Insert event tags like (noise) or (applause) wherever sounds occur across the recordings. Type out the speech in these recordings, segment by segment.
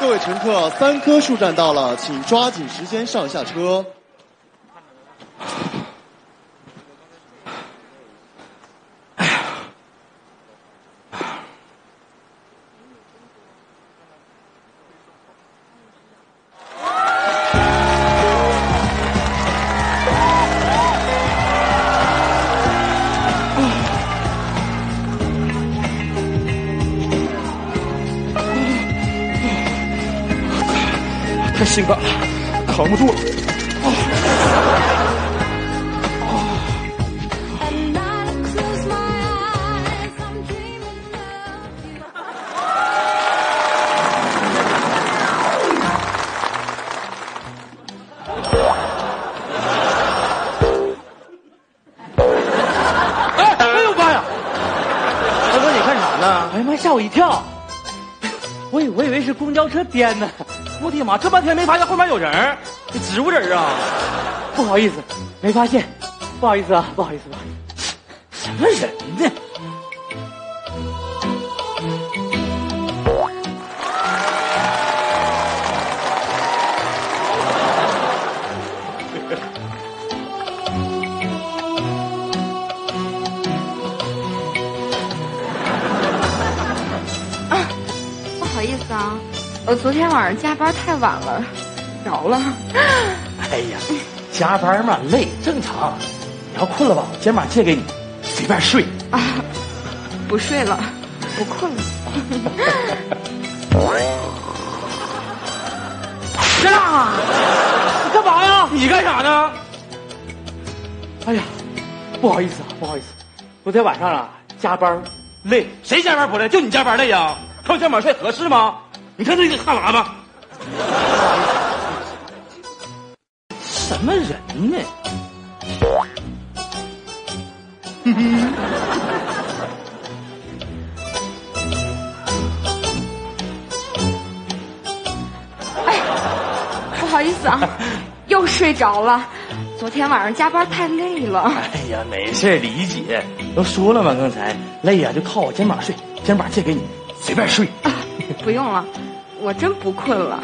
各位乘客，三棵树站到了，请抓紧时间上下车。太性感了，扛不住了。Of you. 哎，哎呦妈呀！大哥，你干啥呢？哎呀妈，吓我一跳！我以我以为是公交车颠呢。我的妈，这半天没发现后面有人儿，这植物人啊！不好意思，没发现，不好意思啊，不好意思，不好意思。什么人呢？啊不好意思啊，我昨天晚上加班太晚了，着了。哎呀，加班嘛累正常。你要困了吧，我肩膀借给你，随便睡。啊，不睡了，不困了。呀，(laughs) 你干嘛呀？你干啥呢？哎呀，不好意思啊，不好意思，昨天晚上啊加班累。谁加班不累？就你加班累呀？靠肩膀睡合适吗？你看这个哈喇子，什么人呢？哎不好意思啊，(laughs) 又睡着了。昨天晚上加班太累了。哎呀，没事理解。都说了嘛，刚才累呀、就靠我肩膀睡，肩膀借给你，随便睡。不用了，我真不困了。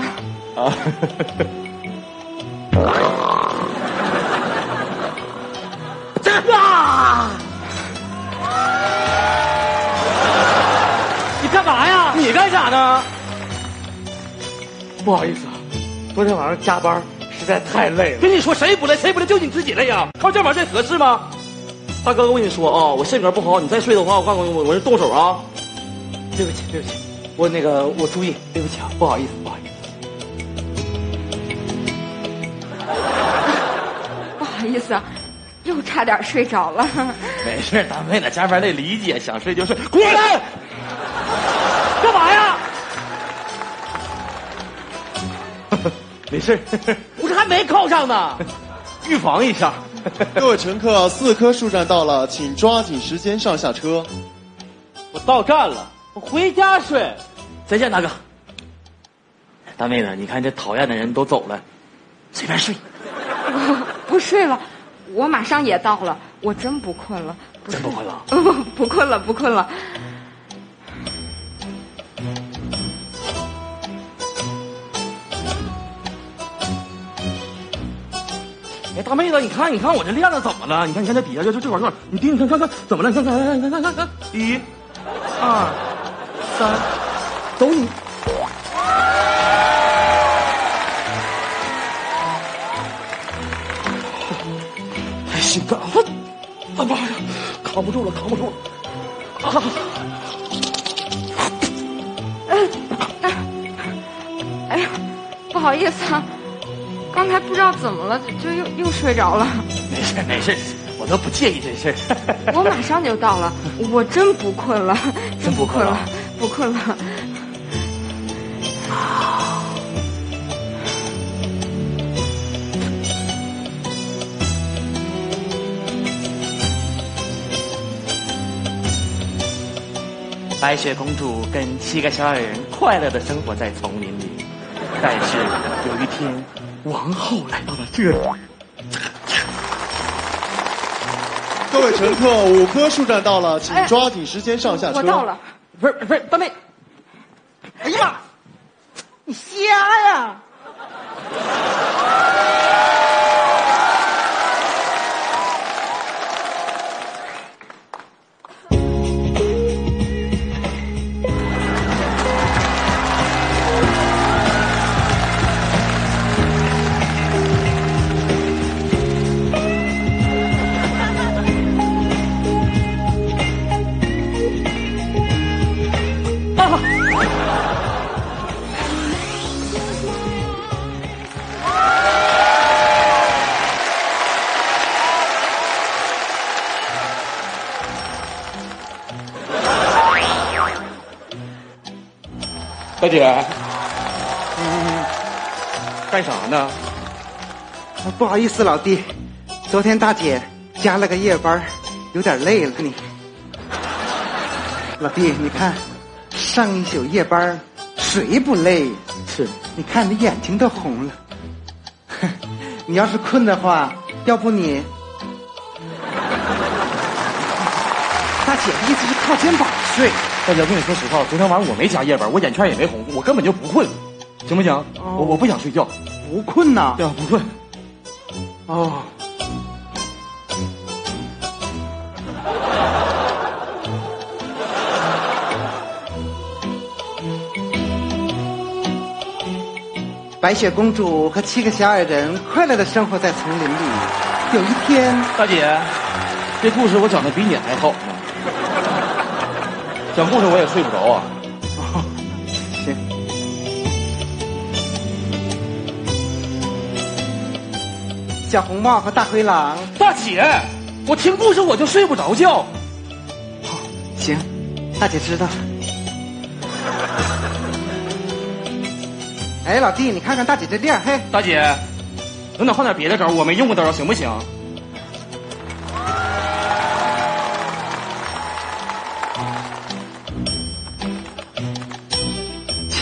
啊，啊！你干嘛呀？你干啥呢？不好意思啊，昨天晚上加班实在太累了。跟你说谁不累？谁不累？就你自己累呀？靠肩膀睡合适吗？大哥，我跟你说啊，我性格不好，你再睡的话，我告诉你，我我是动手啊！对不起，对不起，我那个我注意，对不起啊，不好意思，不好意思。(laughs) 不好意思啊，又差点睡着了。(laughs) 没事，大妹子加班累，理解，想睡就睡。过来，(laughs) 干嘛呀？没事，我这还没扣上呢。预防一下。各位乘客，四棵树站到了，请抓紧时间上下车。我到站了，我回家睡。再见，大哥。大妹子，你看这讨厌的人都走了，随便睡。(laughs) 不睡了，我马上也到了，我真不困了。不真不困了？不 (laughs) 不困了，不困了。哎，大妹子，你看，你看我这链子怎么了？你看，你看这底下就就这块儿，你盯，看看看，怎么了？你看看，看看看看看，一、二、三，走你！太性感了！啊妈呀，扛不住了，扛不住了！啊！哎呀，不好意思啊，刚才不知道怎么了，就又又睡着了。没事没事，我都不介意这事儿。我马上就到了，我真不困了，(laughs) 真不困了，(laughs) 不困了。白雪公主跟七个小矮人快乐的生活在丛林里，但是有一天，王后来到了这里。各位乘客，五棵树站到了，请抓紧时间上下车。我到了，不是不是，大妹，哎呀妈！你瞎呀！大姐，嗯，干啥呢？不好意思，老弟，昨天大姐加了个夜班，有点累了你。老弟，你看，上一宿夜班，谁不累？是，你看你眼睛都红了。(laughs) 你要是困的话，要不你 (laughs)…… 大姐的意思是靠肩膀睡。大姐，我跟你说实话，昨天晚上我没加夜班，我眼圈也没红，我根本就不困，行不行？哦我我不想睡觉，不困呐？呀，不困。哦。白雪公主和七个小矮人快乐的生活在丛林里。有一天，大姐，这故事我讲的比你还好呢。讲故事我也睡不着啊。行，(laughs) 小红帽和大灰狼。大姐，我听故事我就睡不着觉。好行，大姐知道了。(laughs) 哎，老弟，你看看大姐这店，嘿，大姐，能不能换点别的招？我没用过的招，行不行？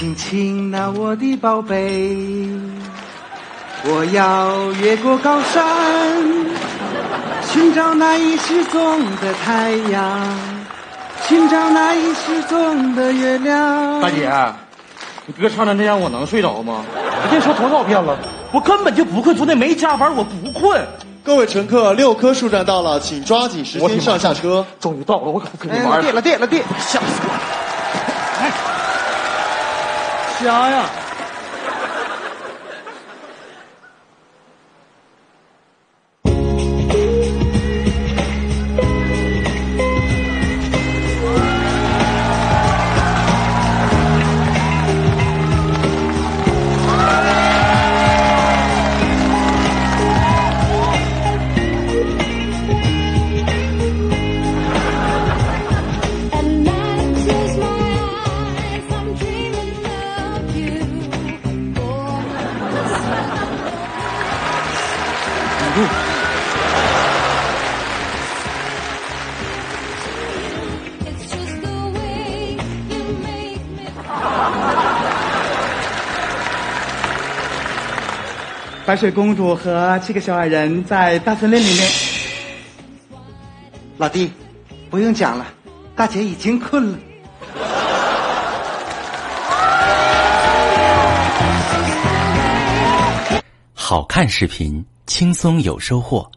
亲亲那我的宝贝，我要越过高山，寻找那已失踪的太阳，寻找那已失踪的月亮。大姐，你歌唱成这样，我能睡着吗？我跟你说多少遍了，我根本就不困，昨天没加班，我不困。各位乘客，六棵树站到了，请抓紧时间上下车。终于到了，我可不跟你玩了。老弟，老弟，吓死我了！哎，瞎呀！白雪公主和七个小矮人在大森林里面。老弟，不用讲了，大姐已经困了。好看视频，轻松有收获。